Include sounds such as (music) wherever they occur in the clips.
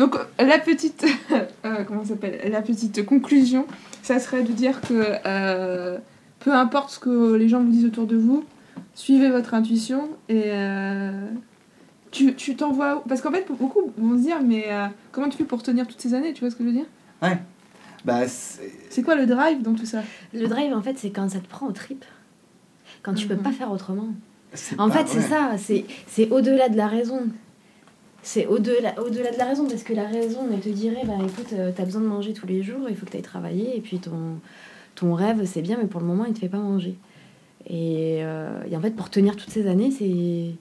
Donc la petite, (laughs) euh, comment s'appelle La petite conclusion, ça serait de dire que euh, peu importe ce que les gens vous disent autour de vous, suivez votre intuition et euh, tu tu t'envoies parce qu'en fait beaucoup vont se dire mais euh, comment tu fais pour tenir toutes ces années Tu vois ce que je veux dire? Ouais. Bah, c'est- C'est quoi le drive dans tout ça? Le drive, en fait, c'est quand ça te prend au trip. Quand tu peux Mhm. pas faire autrement. c'est En pas- fait, c'est ça. C'est, c'est au-delà de la raison. C'est au-delà, au-delà de la raison, parce que la raison, elle te dirait, bah écoute, euh, t'as besoin de manger tous les jours, il faut que t'ailles travailler, et puis ton, ton rêve, c'est bien, mais pour le moment, il te fait pas manger. Et, euh, et en fait, pour tenir toutes ces années, c'est,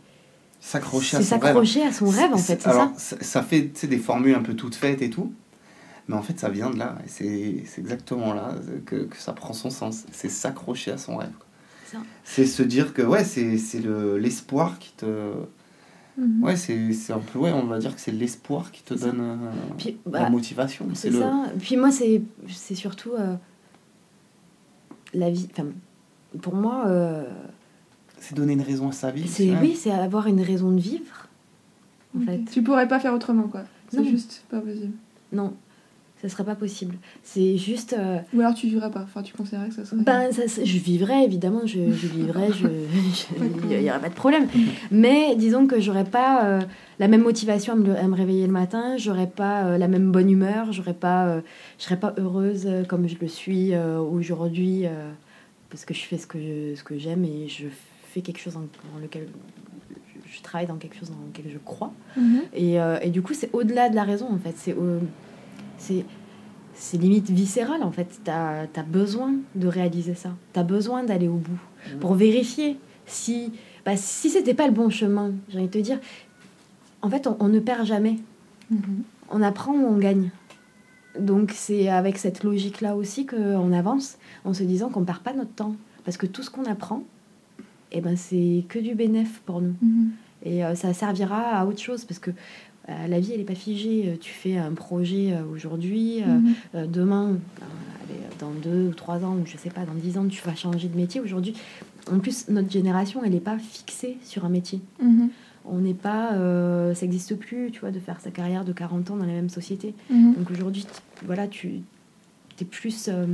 S'accrocher à c'est son rêve. s'accrocher à son rêve, en fait, c'est ça. ça. fait des formules un peu toutes faites et tout. Mais en fait, ça vient de là. Et c'est c'est exactement là que, que ça prend son sens. C'est s'accrocher à son rêve. C'est se dire que ouais, c'est c'est le- l'espoir qui te. Mhm. Ouais, c'est c'est un peu. Ouais, on va dire que c'est l'espoir qui te donne euh, Puis, la bah, motivation. C'est le. ça. Puis moi, c'est, c'est surtout euh, la vie. Enfin, pour moi, euh, C'est donner une raison à sa vie. c'est oui, c'est avoir une raison de vivre. En fait, Tu pourrais pas faire autrement quoi. C'est juste pas possible. non, ça serait pas possible. C'est juste. euh, Ou alors tu vivrais pas. Enfin tu considérais que ça serait. ben, ça, je vivrais évidemment, je, je vivrais, je, (laughs) il y aurait pas de problème. Mais disons que j'aurais pas euh, la même motivation à me, à me réveiller le matin, j'aurais pas euh, la même bonne humeur, j'aurais pas, je serais pas heureuse comme je le suis aujourd'hui parce que je fais ce que je- ce que j'aime et je fais quelque chose dans lequel je, je travaille dans quelque chose dans lequel je crois. Mhm. Et, et du coup, c'est au-delà de la raison, en fait. C'est c'est c'est limite viscéral, en fait. Tu as, besoin de réaliser ça. Tu as besoin d'aller au bout pour vérifier si, bah, si c'était pas le bon chemin. J'ai envie de te dire, en fait, on, on ne perd jamais. Mhm. On apprend ou on gagne. Donc, c'est avec cette logique-là aussi qu'on avance, en se disant qu'on perd pas notre temps. Parce que tout ce qu'on apprend, eh ben, c'est que du bénéf pour nous. Mhm. Et euh, ça servira à autre chose parce que la vie, elle n'est pas figée. Euh, Tu fais un projet euh, aujourd'hui, euh, Mhm. euh, demain, euh, dans deux ou trois ans, ou je sais pas, dans dix ans, tu vas changer de métier. Aujourd'hui, en plus, notre génération, elle n'est pas fixée sur un métier. Mhm. On n'est pas, euh, ça n'existe plus, tu vois, de faire sa carrière de 40 ans dans la même société. Mhm. Donc aujourd'hui, voilà, tu es plus. euh,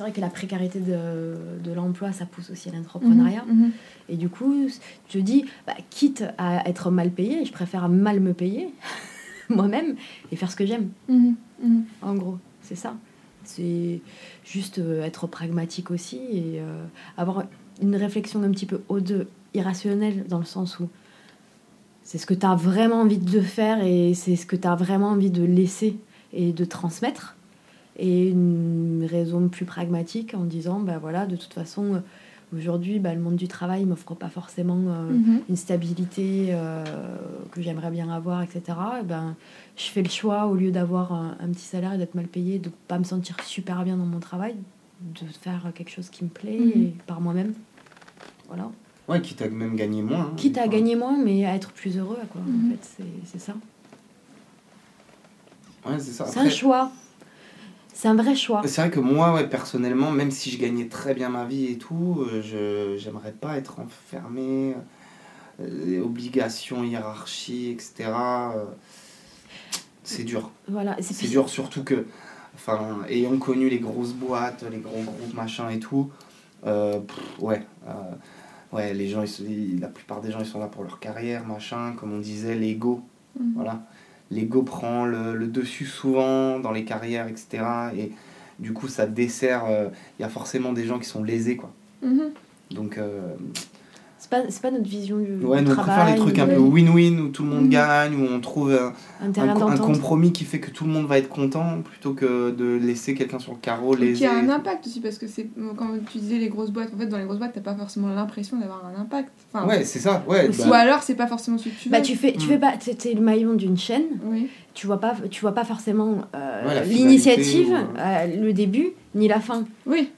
c'est vrai que la précarité de, de l'emploi, ça pousse aussi à l'entrepreneuriat. Mhm. Et du coup, je dis, bah, quitte à être mal payé, je préfère mal me payer (laughs) moi-même et faire ce que j'aime. Mhm. Mhm. En gros, c'est ça. C'est juste euh, être pragmatique aussi et euh, avoir une réflexion un petit peu au-de irrationnelle dans le sens où c'est ce que tu as vraiment envie de faire et c'est ce que tu as vraiment envie de laisser et de transmettre. Et une raison plus pragmatique en disant, bah voilà, de toute façon, euh, aujourd'hui, bah, le monde du travail m'offre pas forcément euh, Mhm. une stabilité euh, que j'aimerais bien avoir, etc. Et ben, je fais le choix, au lieu d'avoir un, un petit salaire et d'être mal payé, de pas me sentir super bien dans mon travail, de faire quelque chose qui me plaît Mhm. et par moi-même. Voilà. Ouais, quitte à même gagner moins. hein, Quitte à gagner moins, mais à être plus heureux, quoi. Mhm. En fait, c'est- c'est ça. Ouais, c'est ça. C'est un choix. C'est un vrai choix. C'est vrai que moi, ouais, personnellement, même si je gagnais très bien ma vie et tout, euh, je j'aimerais pas être enfermé, euh, les obligations, hiérarchie, etc. euh, c'est dur. Voilà. C'est dur surtout que, enfin, ayant connu les grosses boîtes, les gros groupes, machin et tout, euh, pff, ouais, euh, ouais, les gens, ils la plupart des gens, ils sont là pour leur carrière, machin, comme on disait, l'ego, Mhm. voilà. L'ego prend le, le dessus souvent dans les carrières, etc. Et du coup, ça dessert. euh, Il y a forcément des gens qui sont lésés, quoi. Mhm. Donc, euh, C'est pas, c'est pas notre vision du, ouais, du nous, on préfère travail. les trucs un peu win-win où tout le monde Mhm. gagne, où on trouve un, compromis qui fait que tout le monde va être content plutôt que de laisser quelqu'un sur le carreau Et qui a un impact aussi parce que c'est quand tu disais les grosses boîtes en fait dans les grosses boîtes t'as pas forcément l'impression d'avoir un impact enfin, Ouais, c'est ça. Ouais, Aussi. ou bah, alors c'est pas forcément ce que tu veux Bah, tu fais, tu Mm. fais pas, t'es le maillon d'une chaîne. oui tu vois pas tu vois pas forcément euh, Ouais, l'initiative ou, euh, le début ni la fin oui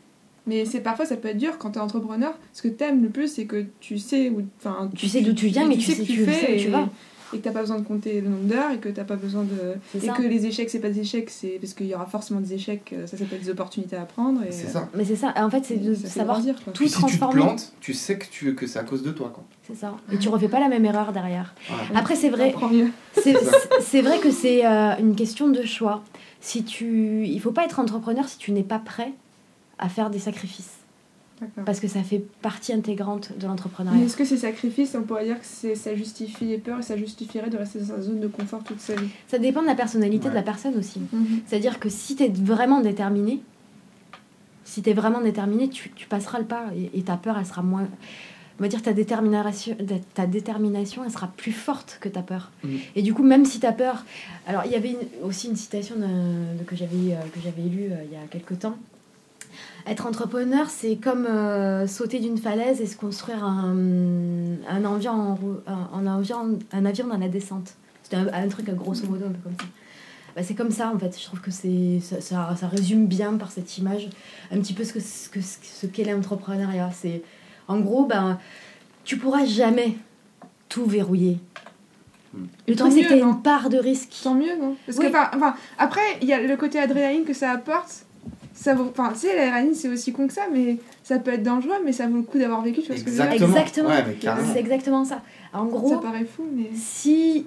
mais c'est parfois ça peut être dur quand t'es entrepreneur ce que t'aimes le plus c'est que tu sais où enfin tu sais d'où tu viens et mais tu tu sais sais que tu tu fais où tu et- vas et que t'as pas besoin de compter le nombre d'heures et que t'as pas besoin de et ça. que les échecs c'est pas des échecs c'est parce qu'il y aura forcément des échecs euh, ça s'appelle des opportunités à prendre et C'est ça. Mais c'est ça. En fait, c'est de ça savoir quoi. tout si tu te transformer. plantes, tu sais que, tu, que c'est à cause de toi. Quoi. C'est ça. Et tu refais pas la même erreur derrière. Voilà. Après, c'est vrai. (laughs) C'est vrai que c'est euh, une question de choix. Si tu, il faut pas être entrepreneur si tu n'es pas prêt à faire des sacrifices, parce que ça fait partie intégrante de Mais l'entrepreneuriat. est-ce que ces sacrifices, on pourrait dire que c'est- ça justifie les peurs et ça justifierait de rester dans sa zone de confort toute sa vie? Ça dépend de la personnalité de la personne aussi. C'est-à-dire que si tu es vraiment déterminé, si tu es vraiment déterminé, tu, tu passeras le pas et, et ta peur, elle sera moins. On va dire ta détermination, ta détermination, elle sera plus forte que ta peur. Mhm. Et du coup, même si ta peur. Alors, il y avait une- aussi une citation d'un- de- que j'avais euh, que j'avais lue euh, il y a quelque temps. Être entrepreneur, c'est comme euh, sauter d'une falaise et se construire un, un, avion en un, un avion, un avion dans la descente. C'était un, un truc à grosso modo, un peu comme ça. Bah, c'est comme ça en fait. Je trouve que c'est ça, ça, ça résume bien par cette image un petit peu ce que ce que ce qu'est l'entrepreneuriat. C'est en gros ben tu pourras jamais tout verrouiller. Hmm. Le truc c'est que une part de risque. Tant mieux, non Parce Oui. que, enfin, enfin, après, il y a le côté adrénaline que ça apporte. Ça vaut, enfin, tu sais, c'est aussi con que ça, mais ça peut être dangereux, mais ça vaut le coup d'avoir vécu, tu vois ce que je veux dire Exactement. Exactement. Ouais. C'est exactement ça. En Ça gros, paraît fou, mais. si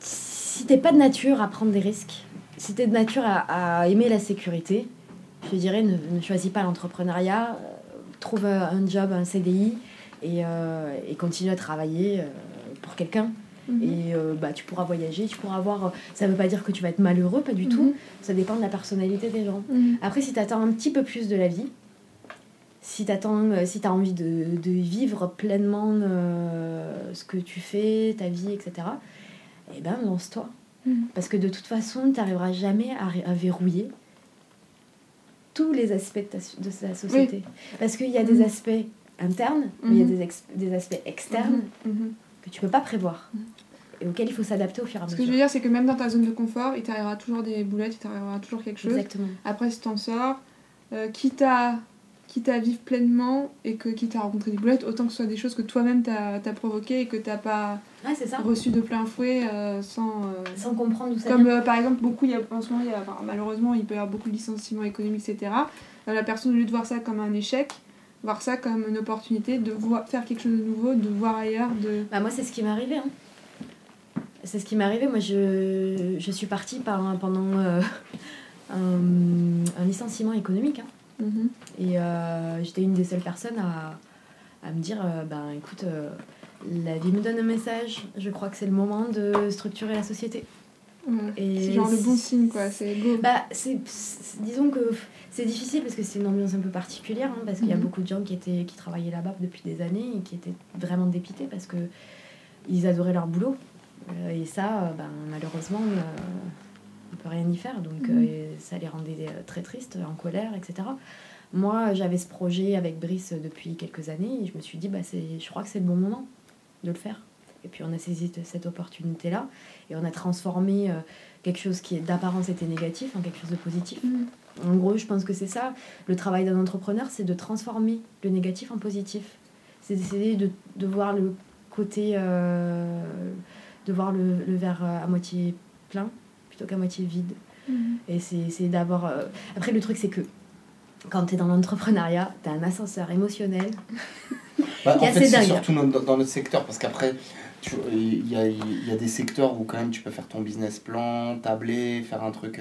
si t'es pas de nature à prendre des risques, si t'es de nature à, à aimer la sécurité, je dirais ne, ne choisis pas l'entrepreneuriat, euh, trouve un job, un CDI et, euh, et continue à travailler euh, pour quelqu'un. Et euh, bah, tu pourras voyager, tu pourras avoir. Ça veut pas dire que tu vas être malheureux, pas du tout. Mhm. Ça dépend de la personnalité des gens. Mhm. Après, si tu attends un petit peu plus de la vie, si tu euh, si as envie de, de vivre pleinement euh, ce que tu fais, ta vie, etc., eh ben lance-toi. Mhm. Parce que de toute façon, tu n'arriveras jamais à, verrouiller tous les aspects de, ta, de société. Parce qu'il y a des aspects internes, mais il y a des, aspects externes que tu peux pas prévoir. Et auxquels il faut s'adapter au fur et à Ce que je mesure. veux dire, c'est que même dans ta zone de confort, il t'arrivera toujours des boulettes, il t'arrivera toujours quelque chose. Exactement. Après, si t'en sors, euh, quitte, à, quitte à vivre pleinement et que quitte à rencontrer des boulettes, autant que ce soit des choses que toi-même t'as as provoquées et que t'as pas Ouais, ça. reçu de plein fouet euh, sans. euh, Sans comprendre d'où ça Comme vient. par exemple, beaucoup, il y a, en ce moment, il y a, enfin, malheureusement, il peut y avoir beaucoup de licenciements économiques, etc. La personne, au lieu de voir ça comme un échec, voir ça comme une opportunité de voir, faire quelque chose de nouveau, de voir ailleurs, de. Bah, moi, c'est ce qui m'est arrivé. hein. C'est ce qui m'est arrivé. Moi, je, je suis partie par, pendant euh, (laughs) un, un licenciement économique. hein. Mhm. Et euh, j'étais une des seules personnes à, à me dire euh, ben écoute, la vie me donne un message. Je crois que c'est le moment de structurer la société. C'est genre le bon signe, quoi. C'est. Bah, disons que c'est difficile parce que c'est une ambiance un peu particulière, hein, parce qu'il y a Mhm. beaucoup de gens qui, étaient, qui travaillaient là-bas depuis des années et qui étaient vraiment dépités parce que ils adoraient leur boulot. Euh, et ça, euh, ben, malheureusement, euh, on peut rien y faire. Donc Mhm. ça les rendait très tristes, en colère, etc. Moi, j'avais ce projet avec Brice depuis quelques années et je me suis dit, bah, je crois que c'est le bon moment de le faire. Et puis on a saisi cette opportunité-là et on a transformé quelque chose qui d'apparence était négatif en quelque chose de positif. Mhm. En gros, je pense que c'est ça. Le travail d'un entrepreneur, c'est de transformer le négatif en positif. C'est d'essayer de, de voir le côté. euh, de voir le, le verre euh, à moitié plein plutôt qu'à moitié vide. Mhm. Et c'est c'est d'avoir. euh, Après, le truc, c'est que quand tu es dans l'entrepreneuriat, tu as un ascenseur émotionnel. Bah, en fait, c'est surtout dans, dans notre secteur, parce qu'après, il y a, il y a des secteurs où quand même tu peux faire ton business plan, tabler, faire un truc.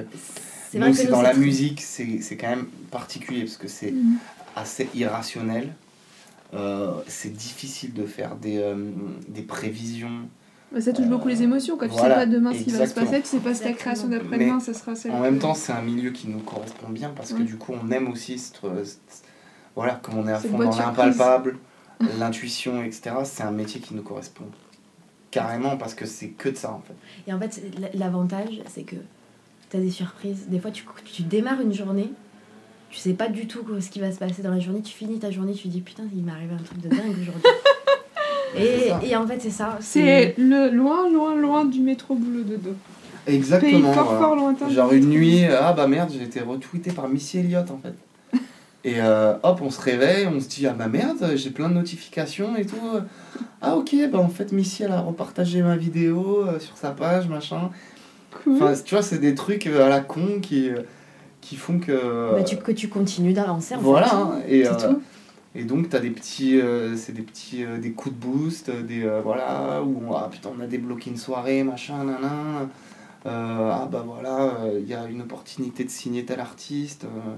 C'est nous, dans la musique, c'est c'est quand même particulier, parce que c'est Mhm. assez irrationnel. Euh, c'est difficile de faire des, euh, des prévisions. Bah, ça touche beaucoup les émotions, quoi. Tu sais pas demain ce qui va se passer, tu sais pas si ta Exactement. création d'après-demain, ça sera celle En même temps, c'est un milieu qui nous correspond bien, parce que du coup, on aime aussi, cette, cette- voilà, comme on est à fond dans l'impalpable, (laughs) l'intuition, etc., c'est un métier qui nous correspond. Carrément, parce que c'est que de ça, en fait. Et en fait, l'avantage, c'est que tu as des surprises. Des fois, tu, tu démarres une journée, tu sais pas du tout ce qui va se passer dans la journée, tu finis ta journée, tu te dis putain, il m'est arrivé un truc de dingue aujourd'hui. (laughs) Et, en fait, c'est ça. C'est le loin, loin, loin du métro boulot de dos. Pays Exactement. fort, voilà. fort lointain. Genre une nuit, ah bah merde, j'ai été retweeté par Missy Elliott, en fait. (laughs) Et euh, hop, on se réveille, on se dit ah bah merde, j'ai plein de notifications et tout. Ah ok, bah en fait Missy elle a repartagé ma vidéo euh, sur sa page, machin. Cool. Enfin, tu vois, c'est des trucs euh, à la con qui, qui font que. Bah, tu, que tu continues d'avancer en voilà, fait. hein, et, C'est euh, tout. Et donc t'as des petits, euh, c'est des petits, euh, des coups de boost, euh, des euh, voilà, où on, ah putain on a débloqué une soirée, machin, nanan. Euh, ah bah voilà, il y a une opportunité de signer tel artiste. euh.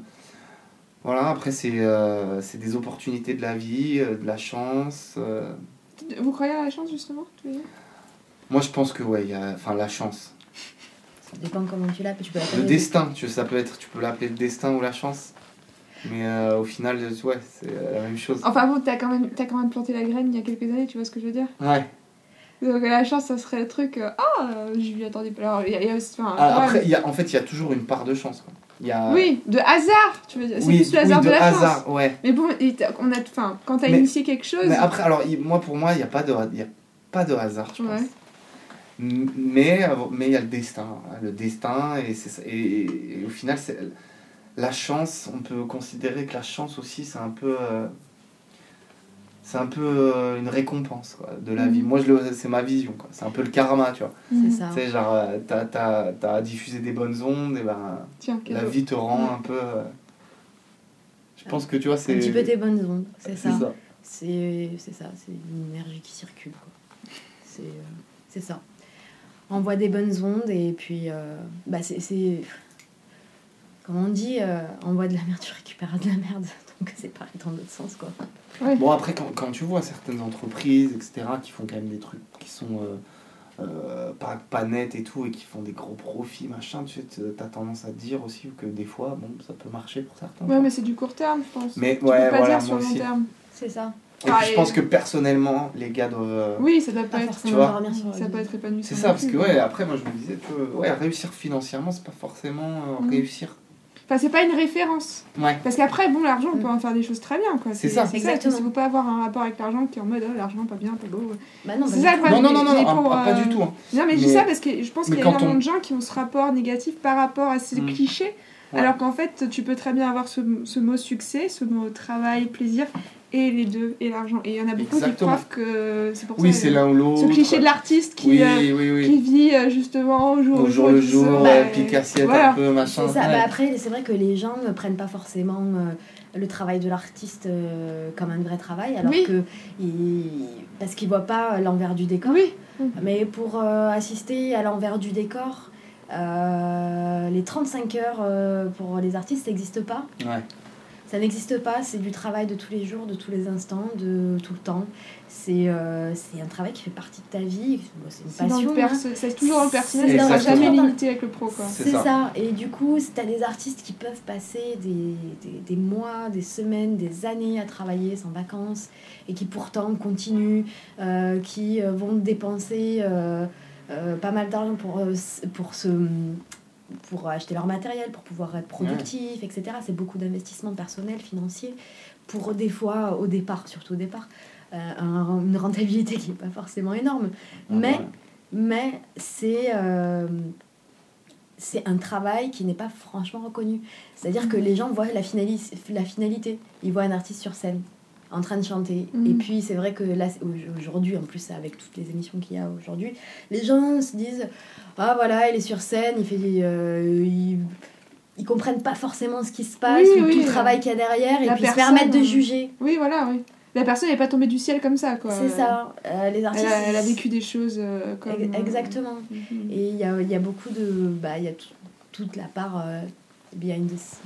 voilà, après c'est euh, c'est des opportunités de la vie, euh, de la chance. euh. Vous croyez à la chance, justement tu veux dire Moi je pense que ouais, il y a, enfin la chance. Ça dépend comment tu l'appelles. Tu peux Le destin, tu, ça peut être, tu peux l'appeler le destin ou la chance. Mais euh, au final, ouais, c'est euh, la même chose. Enfin bon, t'as quand, même, quand même planté la graine il y a quelques années, tu vois ce que je veux dire? Ouais. Donc la chance, ça serait le truc. euh, Ah, je lui attendais pas. Alors, il y a, il y a aussi. enfin, Ah, après, mais- y a, en fait, il y a toujours une part de chance. Quoi. Y a... Oui, de hasard, tu veux dire. C'est oui, plus le hasard oui, de, la hasard, chance. ouais. Mais bon, on a, enfin, quand t'as initié quelque chose. Mais après, alors, moi, pour moi, il n'y a, pas de- y a pas de hasard, je pense. Ouais. M- Mais euh, mais il y a le destin. hein, Le destin, et, c'est ça- et, et- et au final, c'est la chance, on peut considérer que la chance aussi, c'est un peu. euh, c'est un peu euh, une récompense quoi, de la Mhm. vie. Moi, je le- c'est ma vision. quoi. C'est un peu le karma, tu vois. Mhm. C'est ça. Tu sais, genre, euh, t'as, t'as, t'as diffusé des bonnes ondes, et ben, Tiens, la cadeau. vie te rend Ouais. un peu. euh, Je pense que tu vois, c'est. Un petit peu tes bonnes ondes, c'est c'est ça. C'est c'est ça, c'est une énergie qui circule. quoi. C'est euh, c'est ça. Envoie des bonnes ondes et puis euh, bah c'est c'est- comme on dit, euh, envoie de la merde, tu récupéreras de la merde. (laughs) Donc c'est pareil dans l'autre sens quoi. Bon, après, quand, quand tu vois certaines entreprises, etc., qui font quand même des trucs qui sont euh, euh, pas, pas nets et tout, et qui font des gros profits, machin, tu sais, t'as tendance à te dire aussi que des fois, bon, ça peut marcher pour certains. Ouais, mais c'est du court terme, je pense. Mais tu ouais, peux pas voilà, dire sur moi le long aussi. terme. C'est ça. Et Ah, puis je pense que personnellement, les gars doivent. euh, Oui, ça doit pas Pas être. forcément vois, Ça peut être épanouissant. C'est ça, parce que ouais, après, moi je me disais, tu vois, ouais, réussir financièrement, c'est pas forcément euh, Mhm. réussir. Enfin, c'est pas une référence. Ouais. Parce qu'après, bon, l'argent, on Mm. peut en faire des choses très bien, quoi. C'est ça. C'est Exactement. ça. Il faut pas avoir un rapport avec l'argent qui est en mode, oh, l'argent, pas bien, pas beau. Bah non, C'est bah ça, non. Non, non, non, pour, ah, pas euh, du tout. hein. Non, mais je dis ça parce que je pense qu'il y a énormément on- de gens qui ont ce rapport négatif par rapport à ces Mm. clichés. Ouais. Alors qu'en fait, tu peux très bien avoir ce, ce mot succès, ce mot travail, plaisir, et les deux, et l'argent. Et il y en a beaucoup Exactement. qui croient que c'est pour Oui, ça. c'est euh, l'un ou l'autre. Ce cliché de l'artiste qui, Oui, euh, oui, oui. qui vit euh, justement au jour Au jour le qui jour, ouais, et- pique assiette voilà. un peu, machin. C'est ça. ouais. Bah après, c'est vrai que les gens ne prennent pas forcément euh, le travail de l'artiste euh, comme un vrai travail, alors Oui. que ils- parce qu'ils voient pas l'envers du décor. Oui, Mais pour euh, assister à l'envers du décor, euh, les 35 heures euh, pour les artistes n'existent pas. Ouais. Ça n'existe pas, c'est du travail de tous les jours, de tous les instants, de tout le temps. C'est euh, c'est un travail qui fait partie de ta vie, Bon, c'est une passion. hein. c'est toujours le personnel, ça sera jamais limité avec le pro. Quoi. C'est ça. ça. Et du coup, tu as des artistes qui peuvent passer des, des, des mois, des semaines, des années à travailler sans vacances et qui pourtant continuent, euh, qui euh, vont dépenser euh, euh, pas mal d'argent pour, pour, se, pour acheter leur matériel, pour pouvoir être productif, etc. C'est beaucoup d'investissement personnel, financier, pour des fois, au départ, surtout au départ, euh, un- une rentabilité qui n'est pas forcément énorme. Mais Ouais. mais c'est euh, c'est un travail qui n'est pas franchement reconnu. C'est-à-dire que les gens voient la finalité. Ils voient un artiste sur scène en train de chanter. Mhm. Et puis c'est vrai que là, aujourd'hui, en plus avec toutes les émissions qu'il y a aujourd'hui, les gens se disent Ah voilà, il est sur scène, il fait... euh, il- ils comprennent pas forcément ce qui se passe Oui, ou oui, tout le travail qu'il y a derrière et puis se personne, permettent de juger. Oui, voilà, oui. La personne n'est pas tombée du ciel comme ça, quoi. C'est ça. Euh, les Elle artistes. a, elle a vécu des choses euh, comme. Euh, Exactement. mhm. Et il y a, y a beaucoup de. Bah, il y a tout- toute la part behind, the, scene-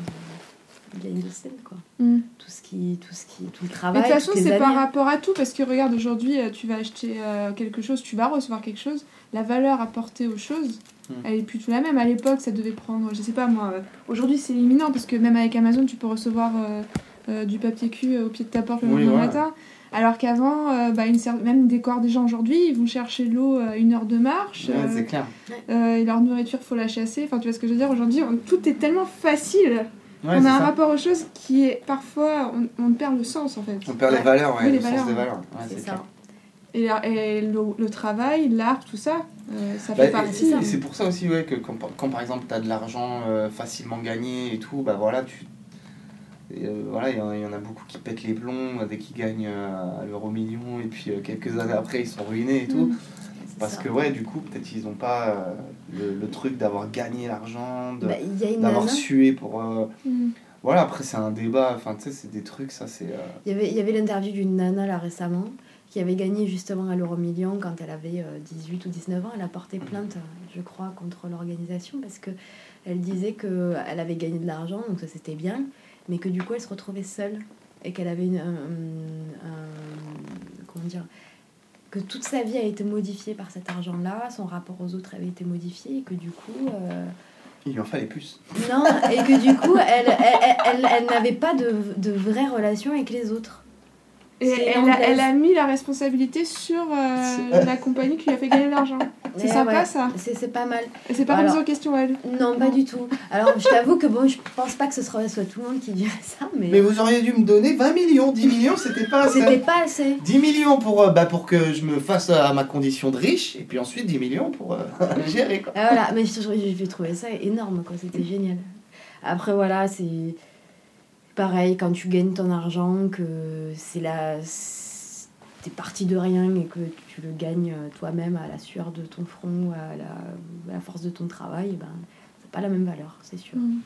behind the scene, quoi. Mhm. Tout ce qui. Tout, ce qui, tout le Mais travail. de toute façon, c'est par rapport à tout, parce que regarde, aujourd'hui, euh, tu vas acheter euh, quelque chose, tu vas recevoir quelque chose, la valeur apportée aux choses, Mm. elle est plus tout la même. À l'époque, ça devait prendre, je sais pas moi, euh, aujourd'hui c'est imminent, parce que même avec Amazon, tu peux recevoir euh, euh, du papier cul au pied de ta porte le Oui, lendemain voilà. matin. Alors qu'avant, euh, bah, une cer- même des corps des gens aujourd'hui, ils vont chercher l'eau à une heure de marche, Ouais, euh, c'est clair. euh, et leur nourriture, faut la chasser. Enfin, tu vois ce que je veux dire? Aujourd'hui, on- tout est tellement facile. Ouais, on a un ça. rapport aux choses qui est parfois, on, on perd le sens en fait. On perd les valeurs, ouais, Oui, les le sens valeurs, des valeurs. Ouais, C'est ça. clair. Et, et le, le travail, l'art, tout ça, euh, ça Bah, fait et- partie. et c'est pour ça aussi ouais, que quand, quand, par exemple tu as de l'argent euh, facilement gagné et tout, bah voilà, tu euh, voilà, il y, en- il y en a beaucoup qui pètent les plombs dès qu'ils gagnent euh, à l'euro million et puis euh, quelques années après ils sont ruinés et tout. Mm. Parce ça. que ouais, du coup, peut-être ils n'ont pas euh, le, le truc d'avoir gagné l'argent, Bah, d'avoir sué pour... euh, Mm. Voilà, après c'est un débat, enfin tu sais, c'est des trucs, ça c'est... euh, il y avait, il y avait l'interview d'une nana là récemment qui avait gagné justement à l'euro million quand elle avait euh, 18 ou 19 ans. Elle a porté plainte, euh, je crois, contre l'organisation parce que elle disait que elle avait gagné de l'argent, donc ça c'était bien, mais que du coup elle se retrouvait seule et qu'elle avait une, un, un- un- comment dire que toute sa vie a été modifiée par cet argent-là, son rapport aux autres avait été modifié et que du coup euh, Il lui en fallait plus. non et que du coup elle elle, elle, elle- elle n'avait pas de, de vraie relation avec les autres. Et elle a, elle a mis la responsabilité sur euh, la compagnie qui lui a fait gagner l'argent. C'est sympa ouais. ça. C'est c'est pas mal. Et c'est pas remis en question elle. Non, pas du tout. Alors, je t'avoue que bon, je pense pas que ce soit, soit tout le monde qui dirait ça, mais, Mais vous auriez dû me donner 20 millions, 10 millions, c'était pas assez. c'était pas assez. 10 millions pour, euh, bah, pour que je me fasse à ma condition de riche, et puis ensuite 10 millions pour euh, (laughs) gérer. Quoi. Ah, voilà, mais je- je- j'ai trouvé ça énorme, quoi. C'était génial. Après, voilà, c'est pareil quand tu gagnes ton argent, que c'est la. T'es parti de rien et que tu le gagnes euh, toi-même à la sueur de ton front, à la, à la force de ton travail, ben, c'est pas la même valeur, c'est sûr. Mm.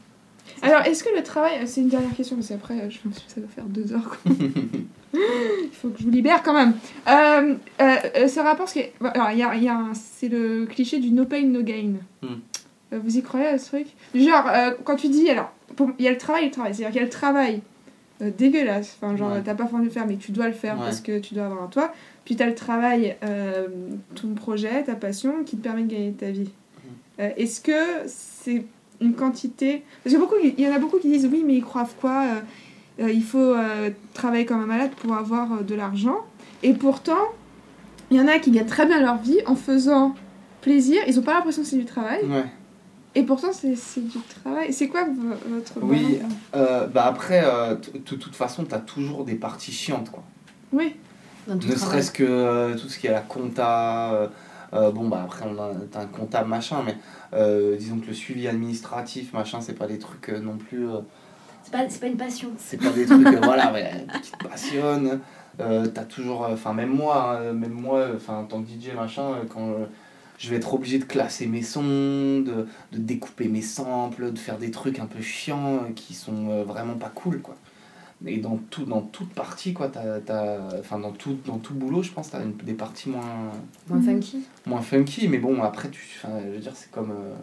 Alors, est-ce que le travail. C'est une dernière question, parce qu'après, euh, je pense que ça va faire deux heures. quoi. (laughs) Il faut que je vous libère quand même. Euh, euh, euh, ce rapport, ce qui est- alors, il y a, il y a un- c'est le cliché du no pain, no gain. Mm. Euh, vous y croyez à ce truc? Genre, euh, quand tu dis. Alors, pour- il y a le travail et le travail. C'est-à-dire qu'il y a le travail euh, dégueulasse. Enfin, genre, Ouais. t'as pas envie de le faire, mais tu dois le faire Ouais. parce que tu dois avoir un toit. Puis t'as le travail, euh, ton projet, ta passion qui te permet de gagner ta vie. Euh, Est-ce que c'est une quantité? Parce que beaucoup, il y en a beaucoup qui disent oui, mais ils croient quoi Il faut travailler comme un malade pour avoir de l'argent. Et pourtant, il y en a qui gagnent très bien leur vie en faisant plaisir. Ils n'ont pas l'impression que c'est du travail. Ouais. Et pourtant, c'est c'est du travail. C'est quoi vo- votre. Oui. Euh, bah après, euh, de toute façon, t'as toujours des parties chiantes, quoi. Oui. Dans tout Ne serait-ce que euh, tout ce qui est la compta. bon, bah après, on a t'as un comptable, machin, mais euh, disons que le suivi administratif, machin, c'est pas des trucs euh, non plus. euh, C'est pas, c'est pas une passion. c'est pas des trucs, (laughs) euh, voilà, ouais, qui te passionnent. Euh, t'as toujours. Enfin, même moi, hein, même moi, enfin, en tant que DJ, machin, euh, quand. Je vais être obligé de classer mes sons, de, de découper mes samples, de faire des trucs un peu chiants euh, qui sont euh, vraiment pas cool, quoi. Et dans, tout, dans toute partie, quoi, t'as, t'as- enfin, dans tout, dans tout boulot, je pense, t'as une, des parties moins, Moins Mhm. funky. moins funky, mais bon, après, tu, je veux dire, c'est comme, euh,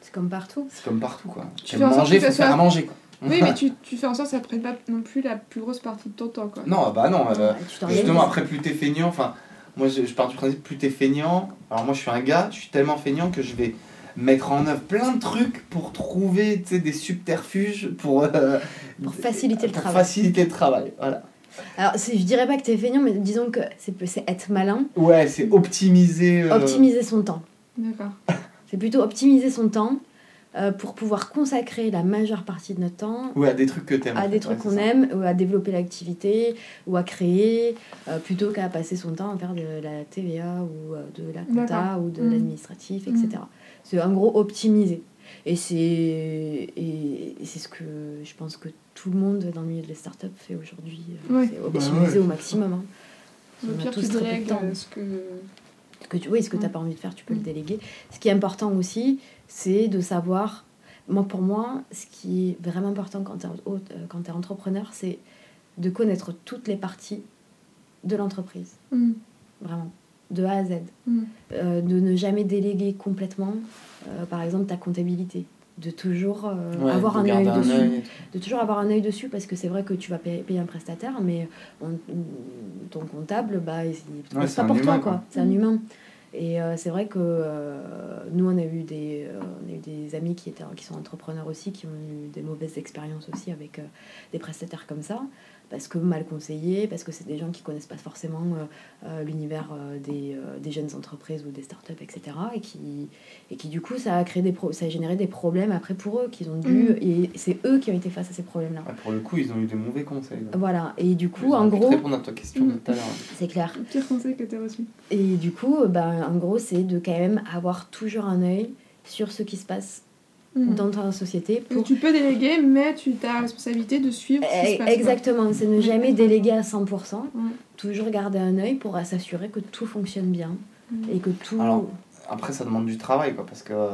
C'est comme partout. c'est comme partout, quoi. Tu fais en sorte manger, que faut faire soit- à manger, quoi. Oui, mais tu, (laughs) tu fais en sorte que ça prenne pas non plus la plus grosse partie de ton temps. Quoi. Non, bah non, euh, t'organises. Justement, après, plus t'es feignant, enfin, moi je, je pars du principe, plus t'es feignant. Alors, moi je suis un gars, je suis tellement feignant que je vais mettre en œuvre plein de trucs pour trouver tu sais, des subterfuges pour, euh, Pour faciliter le pour travail. faciliter le travail. Voilà. Alors, je dirais pas que t'es feignant, mais disons que c'est c'est être malin, Ouais, c'est optimiser. euh, optimiser son temps. D'accord. C'est plutôt optimiser son temps euh, pour pouvoir consacrer la majeure partie de notre temps à des trucs que t'aimes. en à fait, des trucs ouais, qu'on aime, ou à développer l'activité, ou à créer, euh, plutôt qu'à passer son temps à faire de la TVA ou euh, de la compta D'accord. ou de Mm. l'administratif, etc. C'est en gros optimiser. Et c'est et, et c'est ce que je pense que tout le monde dans le milieu des startups fait aujourd'hui. Ouais. C'est Bah optimiser ouais. au maximum. hein. A pire, tous tu délègues ce que. Que tu, oui, ce que tu n'as Mm. pas envie de faire, tu peux le Mm. déléguer. Ce qui est important aussi, c'est de savoir, moi pour moi, ce qui est vraiment important quand tu es, entrepreneur, c'est de connaître toutes les parties de l'entreprise, Mm. vraiment, de A à Z. Mm. Euh, de ne jamais déléguer complètement, euh, par exemple, ta comptabilité. De toujours euh, Ouais, avoir de un œil dessus tout. de toujours avoir un œil dessus parce que c'est vrai que tu vas payer, un prestataire mais on- ton comptable bah il il Ouais, pas pour humain, toi quoi. quoi c'est un Mhm. humain et euh, c'est vrai que euh, nous on a eu des euh, on a eu des amis qui étaient qui sont entrepreneurs aussi qui ont eu des mauvaises expériences aussi avec euh, des prestataires comme ça parce que mal conseillés parce que c'est des gens qui connaissent pas forcément euh, euh, l'univers euh, des, euh, des jeunes entreprises ou des startups etc et qui et qui du coup ça a créé des pro- ça a généré des problèmes après pour eux qu'ils ont dû Mhm. et c'est eux qui ont été face à ces problèmes là Ouais, pour le coup, ils ont eu des mauvais conseils. là. voilà, et du coup, en gros, répondre à ta question Mm. tout à l'heure. c'est clair. Le pire conseil que tu as reçu. Et du coup, ben, en gros, c'est de quand même avoir toujours un œil sur ce qui se passe Mm. dans ta société Donc, Tu peux déléguer, mais tu as la responsabilité de suivre ce qui se Eh, passe. Exactement, c'est ne jamais déléguer à 100%, Ouais. toujours garder un œil pour s'assurer que tout fonctionne bien Mm. et que tout... Alors, Après, ça demande du travail, quoi, parce que. euh,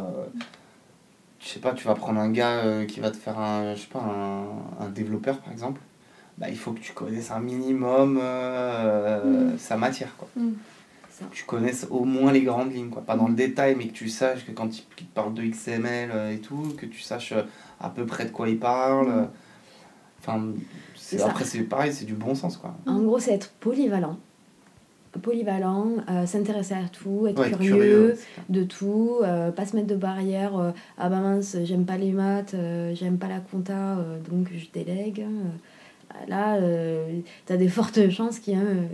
je sais pas, tu vas prendre un gars euh, qui va te faire un. Je sais pas, un, un développeur, par exemple. Bah, il faut que tu connaisses un minimum euh, Mm. sa matière, quoi. Ça. Tu connaisses au moins les grandes lignes, quoi. Pas dans le détail, mais que tu saches que quand il, qu'il te parle de XML euh, et tout, que tu saches euh, à peu près de quoi il parle. Mm. euh, Enfin, après, c'est pareil, c'est du bon sens, quoi. En gros, c'est être polyvalent. Polyvalent, euh, s'intéresser à tout, être Ouais, curieux, de tout, euh, pas se mettre de barrière. euh, ah bah mince, j'aime pas les maths, j'aime pas la compta, donc je délègue. Là, euh, t'as des fortes chances qu'il y ait un-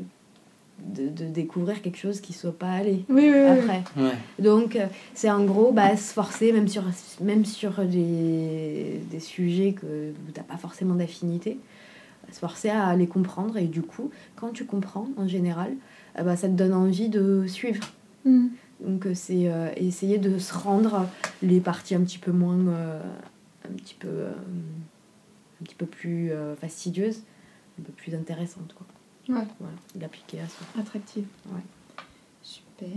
de, de découvrir quelque chose qui soit pas allé Oui, oui, oui. après. Ouais. Donc, euh, c'est en gros bah, se forcer, même sur, même sur des, des sujets que, où tu n'as pas forcément d'affinité, se forcer à les comprendre. Et du coup, quand tu comprends, en général, euh, bah, ça te donne envie de suivre. Mm. Donc, euh, c'est euh, essayer de se rendre les parties un petit peu moins. euh, un, petit peu, euh, un petit peu plus euh, fastidieuses, un peu plus intéressantes. Quoi. Ouais. Voilà, d'appliquer à ça. Attractive. Ouais. Super.